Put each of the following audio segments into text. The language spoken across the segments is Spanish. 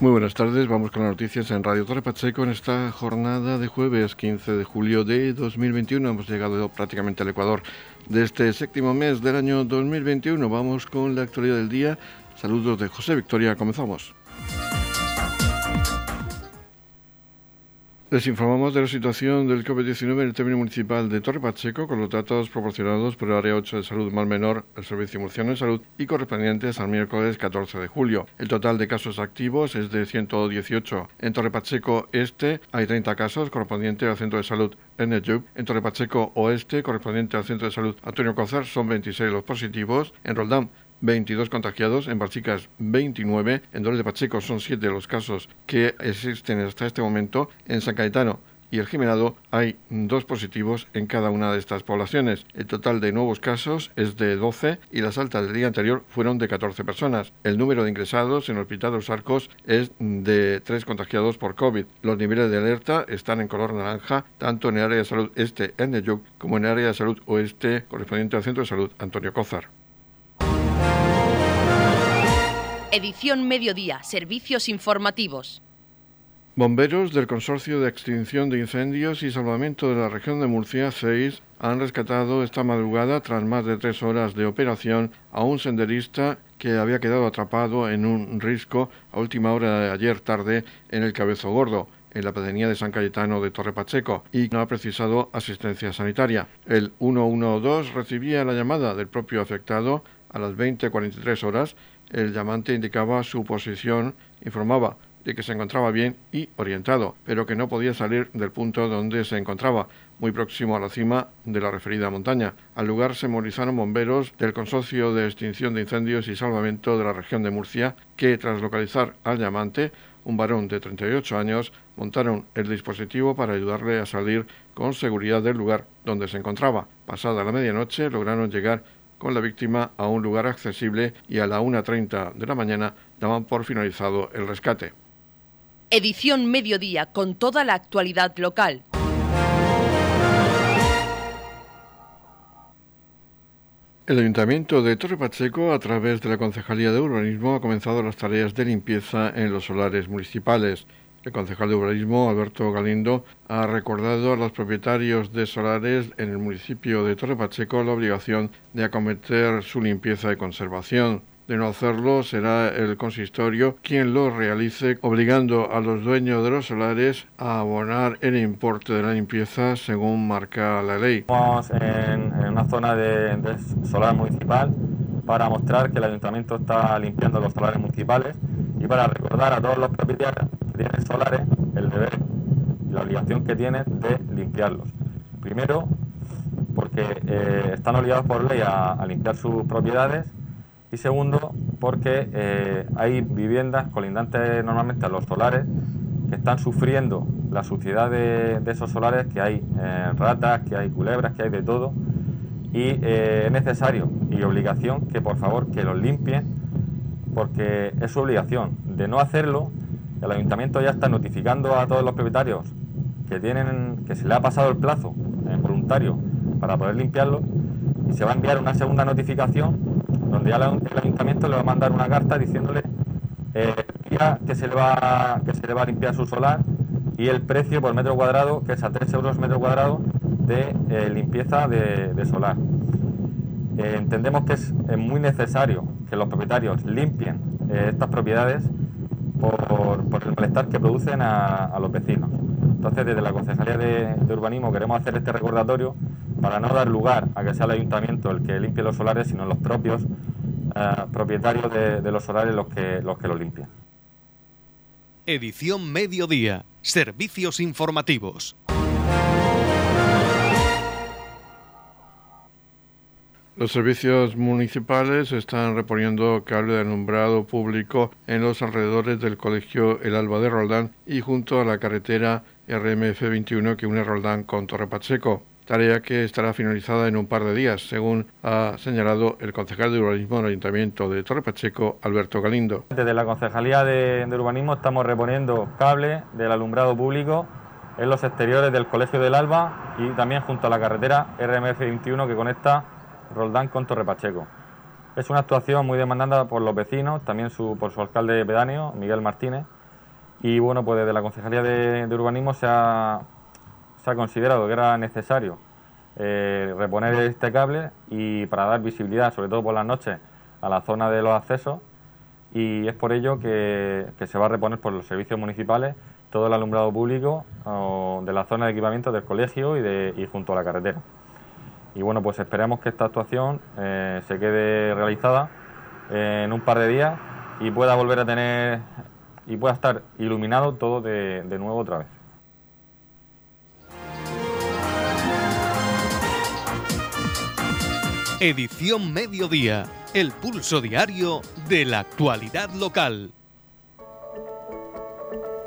Muy buenas tardes, vamos con las noticias en Radio Torre Pacheco en esta jornada de jueves 15 de julio de 2021. Hemos llegado prácticamente al Ecuador de este séptimo mes del año 2021. Vamos con la actualidad del día. Saludos de José Victoria, comenzamos. Les informamos de la situación del COVID-19 en el término municipal de Torre Pacheco con los datos proporcionados por el Área 8 de Salud Mal Menor, el Servicio Murciano de Salud y correspondientes al miércoles 14 de julio. El total de casos activos es de 118. En Torre Pacheco Este hay 30 casos correspondientes al Centro de Salud Eneyub. En Torre Pacheco Oeste, correspondiente al Centro de Salud Antonio Cozar, son 26 los positivos. En Roldán 22 contagiados, en Barchicas 29, en Dolores de Pacheco son 7 los casos que existen hasta este momento, en San Cayetano y el Jimenado hay dos positivos en cada una de estas poblaciones. El total de nuevos casos es de 12 y las altas del día anterior fueron de 14 personas. El número de ingresados en el Hospital de los Arcos es de 3 contagiados por COVID. Los niveles de alerta están en color naranja tanto en el área de salud este en Neyuk como en el área de salud oeste correspondiente al Centro de Salud Antonio Cózar. Edición Mediodía, Servicios Informativos. Bomberos del Consorcio de Extinción de Incendios y Salvamento de la región de Murcia 6 han rescatado esta madrugada, tras más de tres horas de operación, a un senderista que había quedado atrapado en un risco a última hora de ayer tarde en el Cabezo Gordo en la pedanía de San Cayetano de Torre Pacheco y no ha precisado asistencia sanitaria. El 112 recibía la llamada del propio afectado a las 20.43 horas el llamante indicaba su posición, informaba de que se encontraba bien y orientado, pero que no podía salir del punto donde se encontraba, muy próximo a la cima de la referida montaña. Al lugar se movilizaron bomberos del Consorcio de Extinción de Incendios y Salvamento de la región de Murcia, que tras localizar al llamante, un varón de 38 años, montaron el dispositivo para ayudarle a salir con seguridad del lugar donde se encontraba. Pasada la medianoche lograron llegar con la víctima a un lugar accesible y a la 1.30 de la mañana daban por finalizado el rescate. Edición Mediodía con toda la actualidad local. El Ayuntamiento de Torre Pacheco, a través de la Concejalía de Urbanismo, ha comenzado las tareas de limpieza en los solares municipales. El concejal de Urbanismo, Alberto Galindo, ha recordado a los propietarios de solares en el municipio de Torre Pacheco la obligación de acometer su limpieza y conservación. De no hacerlo, será el consistorio quien lo realice, obligando a los dueños de los solares a abonar el importe de la limpieza según marca la ley. Estamos en, una zona de, de solar municipal para mostrar que el ayuntamiento está limpiando los solares municipales y para recordar a todos los propietarios tienen solares el deber y la obligación que tienen de limpiarlos. Primero, porque eh, están obligados por ley a, limpiar sus propiedades y segundo, porque eh, hay viviendas colindantes normalmente a los solares que están sufriendo la suciedad de, esos solares, que hay eh, ratas, que hay culebras, que hay de todo y es necesario y obligación que por favor que los limpien porque es su obligación. De no hacerlo, el ayuntamiento ya está notificando a todos los propietarios que tienen que se le ha pasado el plazo en voluntario para poder limpiarlo y se va a enviar una segunda notificación donde ya el ayuntamiento le va a mandar una carta diciéndole eh, que se le va que se va a limpiar su solar y el precio por metro cuadrado que es a 3 euros metro cuadrado de eh, limpieza de, solar. Eh, entendemos que es, muy necesario que los propietarios limpien estas propiedades por, el malestar que producen a, los vecinos. Entonces, desde la Concejalía de, Urbanismo queremos hacer este recordatorio para no dar lugar a que sea el ayuntamiento el que limpie los solares, sino los propios eh, propietarios de, los solares los que, los lo limpian. Edición Mediodía. Servicios informativos. Los servicios municipales están reponiendo cable de alumbrado público en los alrededores del colegio El Alba de Roldán y junto a la carretera RMF 21 que une Roldán con Torre Pacheco. Tarea que estará finalizada en un par de días, según ha señalado el concejal de urbanismo del Ayuntamiento de Torre Pacheco, Alberto Galindo. Desde la Concejalía de, de Urbanismo estamos reponiendo cable del alumbrado público en los exteriores del Colegio del Alba y también junto a la carretera RMF 21 que conecta Roldán con Torre Pacheco. Es una actuación muy demandada por los vecinos, también por su alcalde pedáneo, Miguel Martínez, Y bueno, pues desde la Concejalía de, Urbanismo se ha, considerado que era necesario eh, reponer este cable y para dar visibilidad, sobre todo por las noches, a la zona de los accesos. Y es por ello que, se va a reponer por los servicios municipales todo el alumbrado público de la zona de equipamiento del colegio y junto a la carretera. Y bueno, pues esperamos que esta actuación eh, se quede realizada en un par de días y pueda volver a tener y pueda estar iluminado todo de, de nuevo otra vez. Edición Mediodía, el pulso diario de la actualidad local.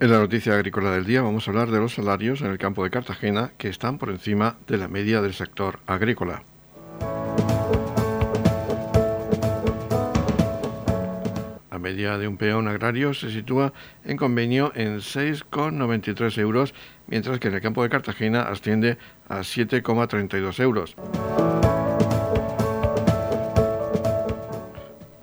En la noticia agrícola del día vamos a hablar de los salarios en el campo de Cartagena que están por encima de la media del sector agrícola. La media de un peón agrario se sitúa en convenio en 6,93 euros, mientras que en el campo de Cartagena asciende a 7,32 euros.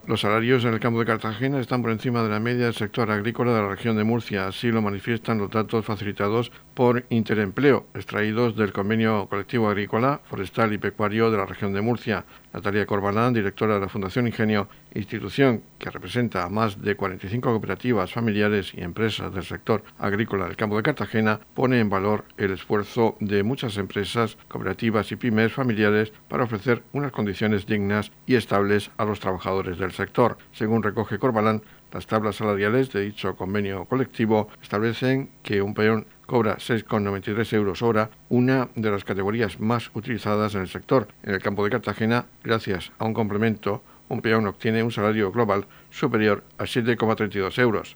Los salarios en el campo de Cartagena están por encima de la media del sector agrícola de la región de Murcia, así lo manifiestan los datos facilitados por Interempleo, extraídos del convenio colectivo agrícola, forestal y pecuario de la región de Murcia. Natalia Corbalán, directora de la Fundación Ingenio, institución que representa a más de 45 cooperativas familiares y empresas del sector agrícola del campo de Cartagena, pone en valor el esfuerzo de muchas empresas, cooperativas y pymes familiares para ofrecer unas condiciones dignas y estables a los trabajadores del sector. Según recoge Corbalán, las tablas salariales de dicho convenio colectivo establecen que un peón cobra 6,93 euros hora, una de las categorías más utilizadas en el sector. En el campo de Cartagena, gracias a un complemento, un peón obtiene un salario global superior a 7,32 euros.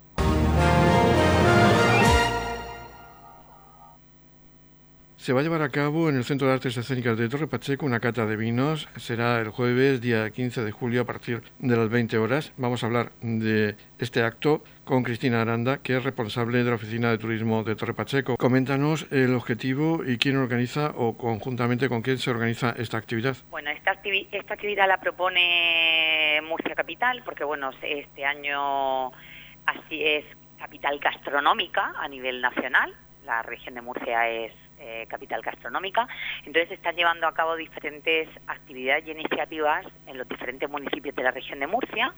Se va a llevar a cabo en el Centro de Artes Escénicas de Torre Pacheco una cata de vinos. Será el jueves, día 15 de julio, a partir de las 20 horas. Vamos a hablar de este acto con Cristina Aranda, que es responsable de la Oficina de Turismo de Torre Pacheco. Coméntanos el objetivo y quién organiza o conjuntamente con quién se organiza esta actividad. Bueno, esta, esta actividad la propone Murcia Capital, porque bueno, este año así es capital gastronómica a nivel nacional. La región de Murcia es eh, capital gastronómica. Entonces están llevando a cabo diferentes actividades y iniciativas en los diferentes municipios de la región de Murcia.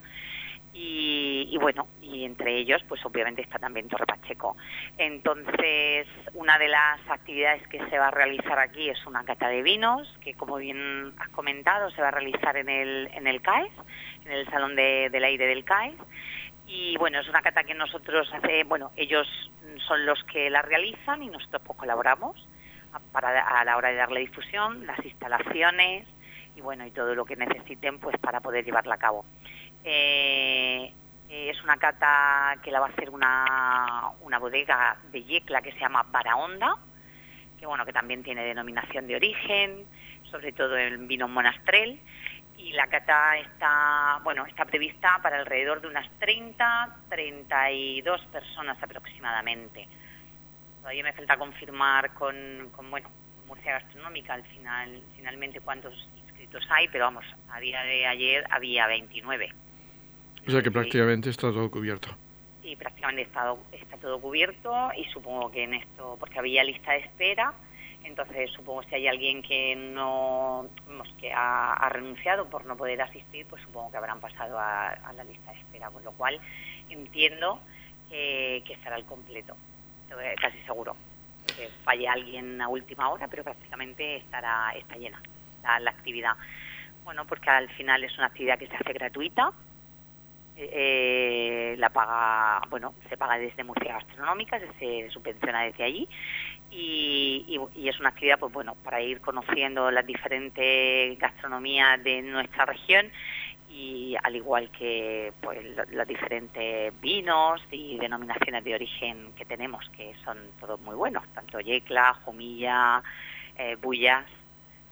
Y, bueno, y entre ellos, pues obviamente está también Torre Pacheco. Entonces, una de las actividades que se va a realizar aquí es una cata de vinos, que como bien has comentado, se va a realizar en el, en el CAES, en el Salón del Aire del CAES. Y bueno, es una cata que nosotros hace, bueno, ellos son los que la realizan y nosotros pues colaboramos para, a la hora de darle difusión, las instalaciones y bueno, y todo lo que necesiten pues para poder llevarla a cabo. Eh, es una cata que la va a hacer una, una bodega de Yecla que se llama Barahonda, que bueno, que también tiene denominación de origen, sobre todo en vino monastrel, y la cata está, bueno, está prevista para alrededor de unas 30, 32 personas aproximadamente. Todavía me falta confirmar con, bueno, Murcia Gastronómica al final, finalmente cuántos inscritos hay, pero vamos, a día de ayer había 29. O sea que prácticamente está todo cubierto. Sí, prácticamente está, está todo cubierto y supongo que en esto, porque había lista de espera, Entonces, supongo si hay alguien que no que ha, renunciado por no poder asistir, pues supongo que habrán pasado a, la lista de espera, con lo cual entiendo que, estará al completo, casi seguro. Que falle alguien a última hora, pero prácticamente estará está llena la, actividad. Bueno, porque al final es una actividad que se hace gratuita, eh, la paga, bueno, se paga desde Murcia Gastronómica, se subvenciona desde allí y, es una actividad, pues bueno, para ir conociendo las diferentes gastronomías de nuestra región y al igual que pues los diferentes vinos y denominaciones de origen que tenemos, que son todos muy buenos, tanto yecla, jumilla, eh, bullas,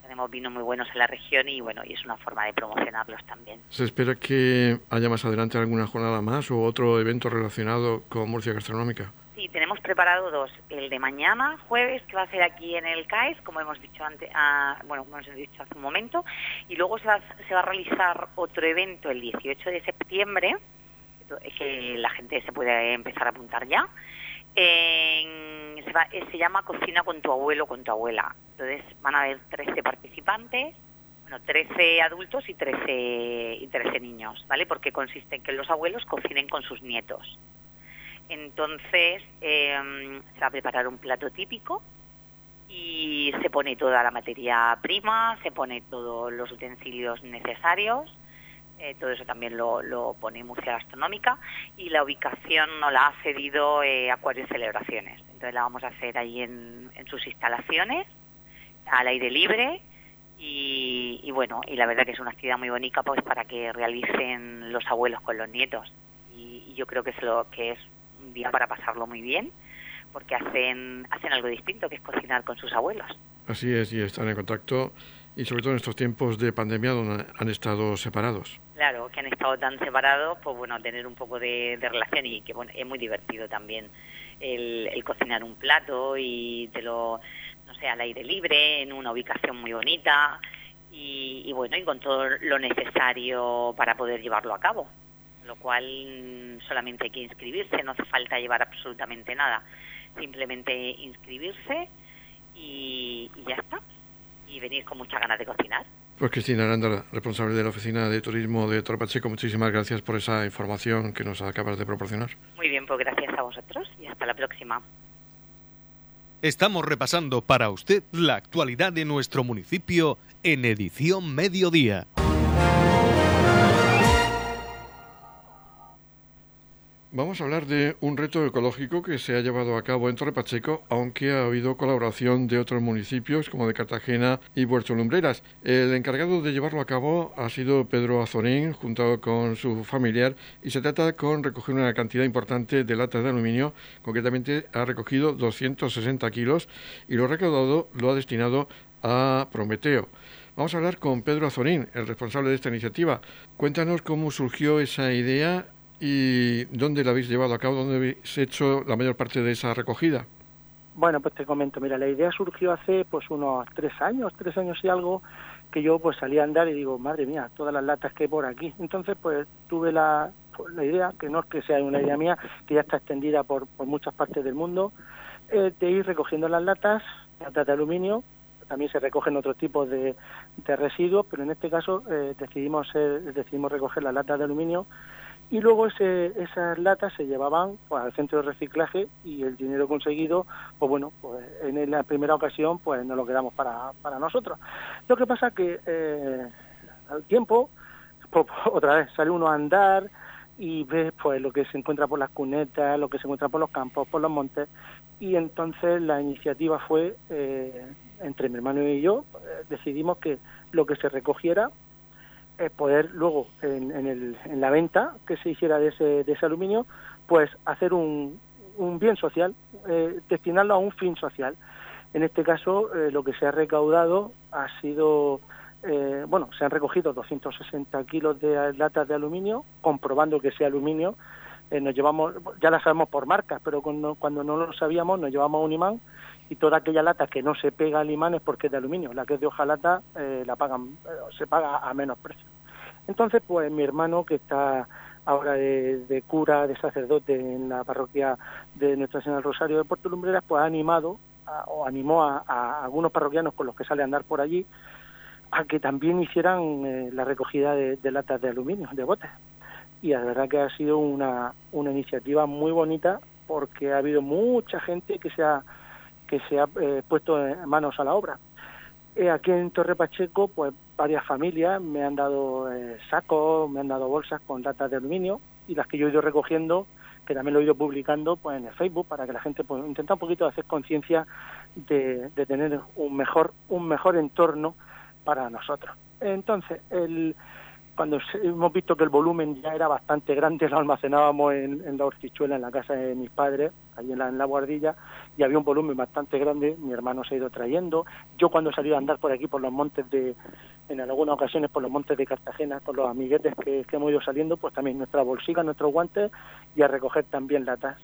tenemos vinos muy buenos en la región y bueno, y es una forma de promocionarlos también. ¿Se espera que haya más adelante alguna jornada más o otro evento relacionado con Murcia Gastronómica? Sí, tenemos preparado dos. El de mañana, jueves, que va a ser aquí en el CAES, como hemos dicho antes, ah, bueno, como hemos dicho hace un momento, y luego se va, se va a realizar otro evento el 18 de septiembre, que la gente se puede empezar a apuntar ya, se, llama Cocina con tu abuelo con tu abuela. Entonces van a haber 13 participantes, bueno, 13 adultos y 13, y 13 niños, ¿vale? Porque consiste en que los abuelos cocinen con sus nietos. Entonces em, se va a preparar un plato típico y se pone toda la materia prima, se pone todos los utensilios necesarios eh, todo eso también lo, pone Murcia Gastronómica y la ubicación nos la ha cedido eh, Acuario Celebraciones. Entonces la vamos a hacer ahí en, sus instalaciones, al aire libre y, bueno, y la verdad que es una actividad muy bonita pues para que realicen los abuelos con los nietos y, yo creo que es lo que es un día para pasarlo muy bien porque hacen hacen algo distinto que es cocinar con sus abuelos. Así es, y están en contacto y sobre todo en estos tiempos de pandemia donde han estado separados. Claro, que han estado tan separados, pues bueno, tener un poco de, relación y que bueno, es muy divertido también el, cocinar un plato y te lo, no sé, al aire libre, en una ubicación muy bonita y, bueno, y con todo lo necesario para poder llevarlo a cabo. Lo cual mm, solamente hay que inscribirse, no hace falta llevar absolutamente nada, simplemente inscribirse y ya está y venir con muchas ganas de cocinar. Pues Cristina Aranda, responsable de la Oficina de Turismo de Torpacheco, muchísimas gracias por esa información que nos acabas de proporcionar. Muy bien, pues gracias a vosotros y hasta la próxima. Estamos repasando para usted la actualidad de nuestro municipio en edición mediodía. Vamos a hablar de un reto ecológico que se ha llevado a cabo en Torre Pacheco, aunque ha habido colaboración de otros municipios como de Cartagena y Puerto Lumbreras. El encargado de llevarlo a cabo ha sido Pedro Azorín, junto con su familiar, y se trata con recoger una cantidad importante de latas de aluminio, concretamente ha recogido 260 kilos y lo recaudado lo ha destinado a Prometeo. Vamos a hablar con Pedro Azorín, el responsable de esta iniciativa. Cuéntanos cómo surgió esa idea ¿Y dónde la habéis llevado a cabo? ¿Dónde habéis hecho la mayor parte de esa recogida? Bueno, pues te comento, mira, la idea surgió hace pues unos tres años, tres años y algo, que yo pues salí a andar y digo, madre mía, todas las latas que hay por aquí. Entonces pues tuve la, pues, idea, que no es que sea una idea mía, que ya está extendida por, muchas partes del mundo, eh, de ir recogiendo las latas, latas de aluminio, también se recogen otros tipos de, de residuos, pero en este caso eh, decidimos, eh, decidimos recoger las latas de aluminio y luego esas latas se llevaban pues, al centro de reciclaje y el dinero conseguido, pues bueno, pues en la primera ocasión pues no lo quedamos para, para nosotros. Lo que pasa que eh, al tiempo, pues, otra vez, sale uno a andar y ve pues lo que se encuentra por las cunetas, lo que se encuentra por los campos, por los montes, y entonces la iniciativa fue, eh, entre mi hermano y yo, eh, decidimos que lo que se recogiera eh, poder luego en, la venta que se hiciera de ese, aluminio, pues hacer un, bien social, eh, destinarlo a un fin social. En este caso, eh, lo que se ha recaudado ha sido, bueno, se han recogido 260 kilos de latas de aluminio, comprobando que ese aluminio nos llevamos, ya la sabemos por marcas, pero cuando, no lo sabíamos nos llevamos un imán y toda aquella lata que no se pega al imán es porque es de aluminio. La que es de hojalata eh, la pagan, eh, se paga a menos precio. Entonces, pues mi hermano, que está ahora de, cura, de sacerdote en la parroquia de Nuestra Señora del Rosario de Puerto Lumbreras, pues ha animado o animó a, algunos parroquianos con los que sale a andar por allí a que también hicieran eh, la recogida de, latas de aluminio, de botes. Y la verdad que ha sido una, una iniciativa muy bonita porque ha habido mucha gente que se ha, que se ha eh, puesto manos a la obra. Eh, aquí en Torre Pacheco, pues varias familias me han dado sacos, me han dado bolsas con latas de aluminio y las que yo he ido recogiendo que también lo he ido publicando pues en el Facebook para que la gente pues intenta un poquito hacer conciencia de, tener un mejor un mejor entorno para nosotros. Entonces, el, cuando hemos visto que el volumen ya era bastante grande, lo almacenábamos en, la hortichuela, en la casa de mis padres, allí en la, en la, guardilla, y había un volumen bastante grande, mi hermano se ha ido trayendo. Yo cuando he salido a andar por aquí, por los montes de, en algunas ocasiones por los montes de Cartagena, con los amiguetes que, hemos ido saliendo, pues también nuestra bolsica, nuestros guantes, y a recoger también latas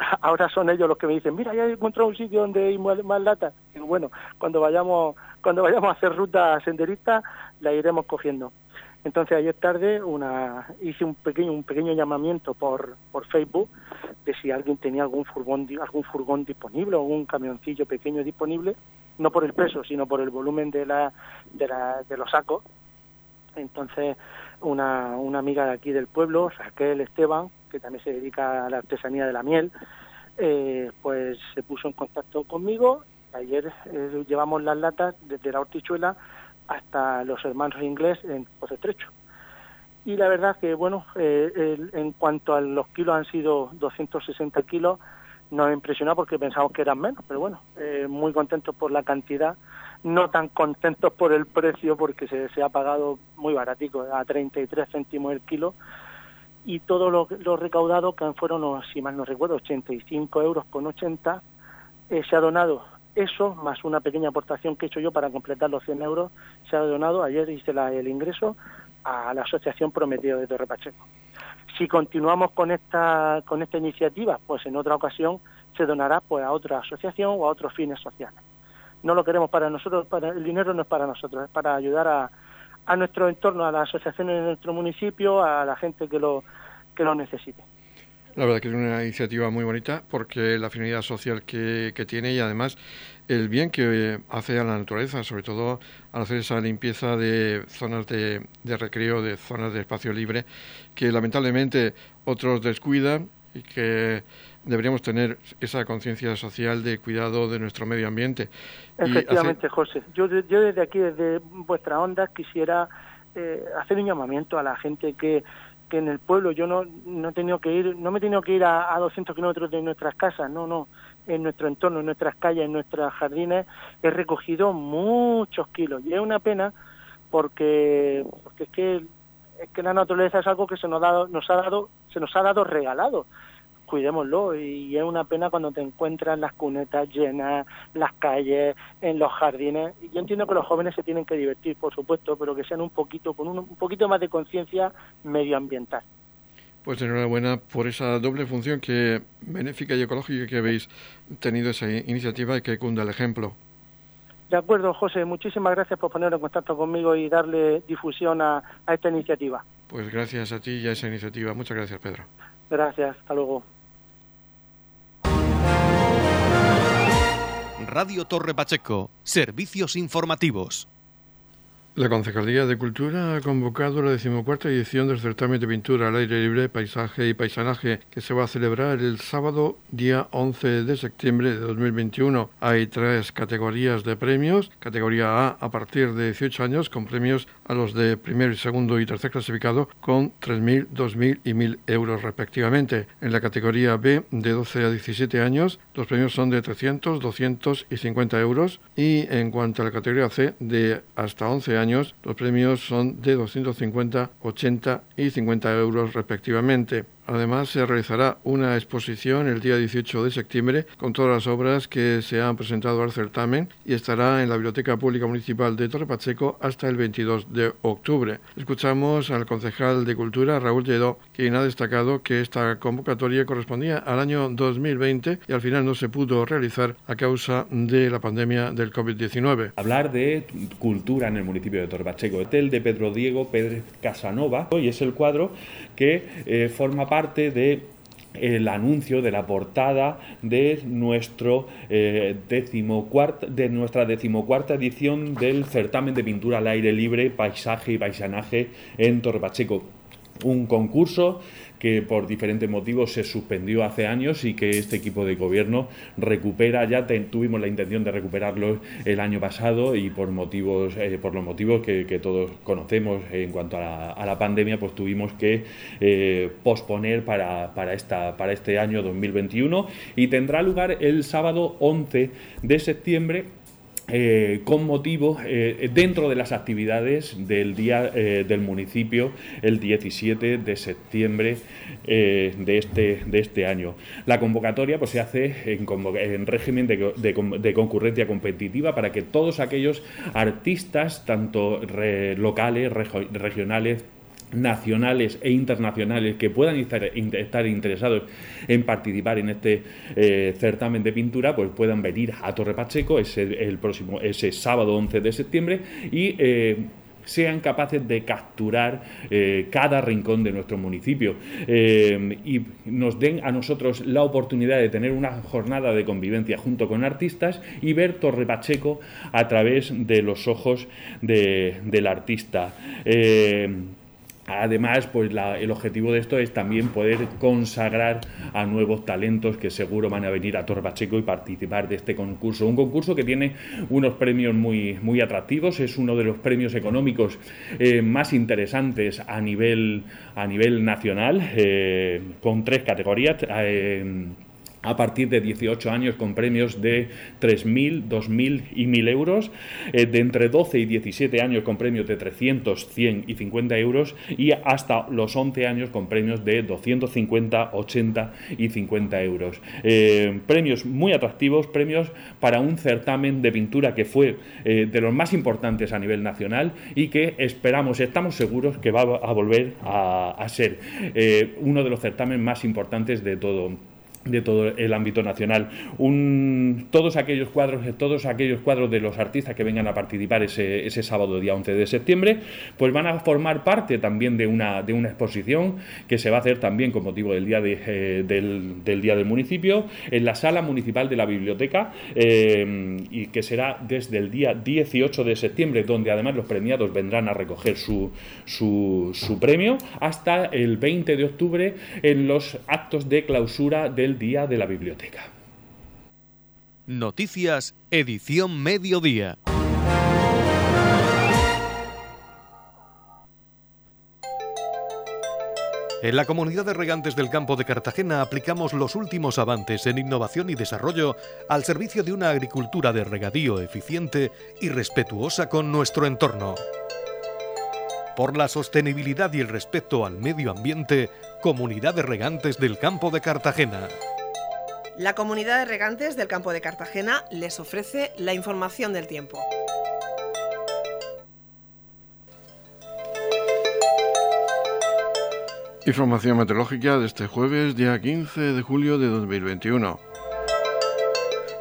ahora son ellos los que me dicen, mira, ya he encontrado un sitio donde hay más, latas. Y bueno, cuando vayamos, cuando vayamos a hacer ruta senderista, la iremos cogiendo. Entonces ayer tarde hice un pequeño, llamamiento por, Facebook de si alguien tenía algún furgón, disponible o un camioncillo pequeño disponible, no por el peso, sino por el volumen de, los sacos. Entonces una, una amiga de aquí del pueblo, Raquel Esteban, que también se dedica a la artesanía de la miel, eh, pues se puso en contacto conmigo. Ayer eh, llevamos las latas desde la hortichuela hasta los hermanos inglés en Pozo Estrecho. Y la verdad que, bueno, eh, en cuanto a los kilos han sido 260 kilos, nos ha impresionado porque pensamos que eran menos, pero bueno, muy contentos por la cantidad, no tan contentos por el precio porque se, ha pagado muy baratico, a 33 céntimos el kilo, y todo lo, recaudado, que fueron, si mal no recuerdo, 85 euros con 80, eh, se ha donado eso, más una pequeña aportación que he hecho yo para completar los 100 euros, se ha donado, ayer hice el ingreso, a la Asociación Prometido de Torre Pacheco. Si continuamos con esta, con esta iniciativa, pues en otra ocasión se donará pues, a otra asociación o a otros fines sociales. No lo queremos para nosotros, para, el dinero no es para nosotros, es para ayudar a, a nuestro entorno, a las asociaciones de nuestro municipio, a la gente que lo, que lo necesite. La verdad que es una iniciativa muy bonita porque la finalidad social que, que tiene y además el bien que hace a la naturaleza, sobre todo al hacer esa limpieza de zonas de, de recreo, de zonas de espacio libre, que lamentablemente otros descuidan y que deberíamos tener esa conciencia social de cuidado de nuestro medio ambiente. Efectivamente, José. Yo, yo desde aquí, desde vuestra onda, quisiera eh, hacer un llamamiento a la gente que, que en el pueblo yo no, no he tenido que ir, no me he tenido que ir a, a 200 kilómetros de nuestras casas, no, no, en nuestro entorno, en nuestras calles, en nuestros jardines, he recogido muchos kilos. Y es una pena porque, porque es que es que la naturaleza es algo que se nos, ha dado, nos ha dado, se nos ha dado regalado cuidémoslo y es una pena cuando te encuentras las cunetas llenas, las calles, en los jardines. Yo entiendo que los jóvenes se tienen que divertir, por supuesto, pero que sean un poquito, con un, poquito más de conciencia medioambiental. Pues enhorabuena por esa doble función que benéfica y ecológica que habéis tenido esa iniciativa y que cunda el ejemplo. De acuerdo, José. Muchísimas gracias por poner en contacto conmigo y darle difusión a, a esta iniciativa. Pues gracias a ti y a esa iniciativa. Muchas gracias, Pedro. Gracias. Hasta luego. Radio Torre Pacheco, servicios informativos. La Concejalía de Cultura ha convocado la decimocuarta edición del certamen de pintura al aire libre, paisaje y paisanaje que se va a celebrar el sábado día 11 de septiembre de 2021. Hay tres categorías de premios. Categoría A a partir de 18 años con premios a los de primer, segundo y tercer clasificado con 3.000, 2.000 y 1.000 euros respectivamente. En la categoría B de 12 a 17 años los premios son de 300, 200 y 50 euros. Y en cuanto a la categoría C de hasta 11 años años, los premios son de 250, 80 y 50 euros respectivamente. Además, se realizará una exposición el día 18 de septiembre con todas las obras que se han presentado al certamen y estará en la Biblioteca Pública Municipal de Torre Pacheco hasta el 22 de octubre. Escuchamos al concejal de Cultura, Raúl Lledó, quien ha destacado que esta convocatoria correspondía al año 2020 y al final no se pudo realizar a causa de la pandemia del COVID-19. Hablar de cultura en el municipio de Torre Pacheco. Hotel de Pedro Diego Pérez Casanova y es el cuadro que eh, forma parte de el anuncio de la portada de nuestro eh, de nuestra decimocuarta edición del certamen de pintura al aire libre, paisaje y paisanaje en Torre Pacheco. Un concurso que por diferentes motivos se suspendió hace años y que este equipo de gobierno recupera, ya tuvimos la intención de recuperarlo el año pasado y por motivos, eh, por los motivos que, todos conocemos en cuanto a la, pandemia, pues tuvimos que eh, posponer para, para, esta, para este año 2021 y tendrá lugar el sábado 11 de septiembre eh, con motivo eh, dentro de las actividades del día eh, del municipio el 17 de septiembre de, este, de este año. La convocatoria pues, se hace en, régimen de, concurrencia competitiva para que todos aquellos artistas, tanto locales, regionales, nacionales e internacionales que puedan estar, interesados en participar en este eh, certamen de pintura, pues puedan venir a Torre Pacheco ese, el próximo, ese sábado 11 de septiembre y eh, sean capaces de capturar eh, cada rincón de nuestro municipio y nos den a nosotros la oportunidad de tener una jornada de convivencia junto con artistas y ver Torre Pacheco a través de los ojos del artista. Además, pues el objetivo de esto es también poder consagrar a nuevos talentos que seguro van a venir a Torbacheco y participar de este concurso. Un concurso que tiene unos premios muy, muy atractivos, es uno de los premios económicos eh, más interesantes a nivel, a nivel nacional, eh, con tres categorías. Eh, a partir de 18 años con premios de 3.000, 2.000 y 1.000 euros, eh, de entre 12 y 17 años con premios de 300, 100 y 50 euros y hasta los 11 años con premios de 250, 80 y 50 euros. Eh, premios muy atractivos, premios para un certamen de pintura que fue eh, de los más importantes a nivel nacional y que esperamos, estamos seguros que va a volver a, a ser uno de los certámenes más importantes de todo de todo el ámbito nacional. Todos aquellos cuadros, todos aquellos cuadros de los artistas que vengan a participar ese, ese, sábado día 11 de septiembre, pues van a formar parte también de una, de una exposición que se va a hacer también con motivo del día, eh, del, del, día del municipio en la sala municipal de la biblioteca eh, y que será desde el día 18 de septiembre, donde además los premiados vendrán a recoger su, su, su premio, hasta el 20 de octubre en los actos de clausura del Día de la Biblioteca. Noticias, edición mediodía. En la comunidad de regantes del campo de Cartagena aplicamos los últimos avances en innovación y desarrollo al servicio de una agricultura de regadío eficiente y respetuosa con nuestro entorno. Por la sostenibilidad y el respeto al medio ambiente, Comunidad de Regantes del Campo de Cartagena. La Comunidad de Regantes del Campo de Cartagena les ofrece la información del tiempo. Información meteorológica de este jueves, día 15 de julio de 2021.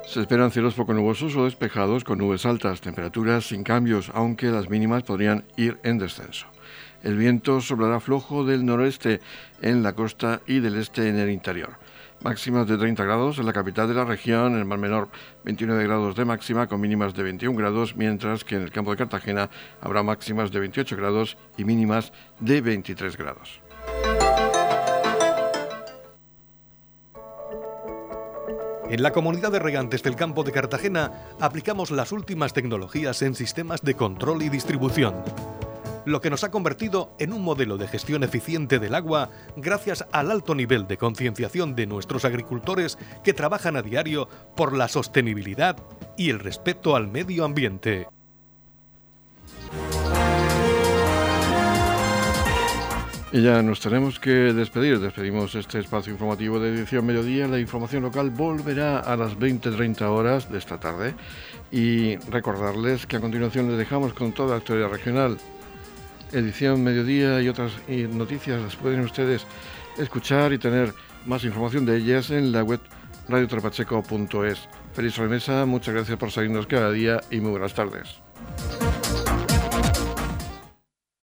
Se esperan cielos poco nubosos o despejados con nubes altas, temperaturas sin cambios, aunque las mínimas podrían ir en descenso. El viento soplará flojo del noroeste en la costa y del este en el interior. Máximas de 30 grados en la capital de la región, en el Mar Menor 29 grados de máxima con mínimas de 21 grados, mientras que en el campo de Cartagena habrá máximas de 28 grados y mínimas de 23 grados. En la comunidad de regantes del campo de Cartagena aplicamos las últimas tecnologías en sistemas de control y distribución lo que nos ha convertido en un modelo de gestión eficiente del agua gracias al alto nivel de concienciación de nuestros agricultores que trabajan a diario por la sostenibilidad y el respeto al medio ambiente. Y ya nos tenemos que despedir. Despedimos este espacio informativo de edición mediodía. La información local volverá a las 20-30 horas de esta tarde. Y recordarles que a continuación les dejamos con toda la actualidad regional edición mediodía y otras noticias las pueden ustedes escuchar y tener más información de ellas en la web radiotrapacheco.es. Feliz sobremesa, muchas gracias por seguirnos cada día y muy buenas tardes.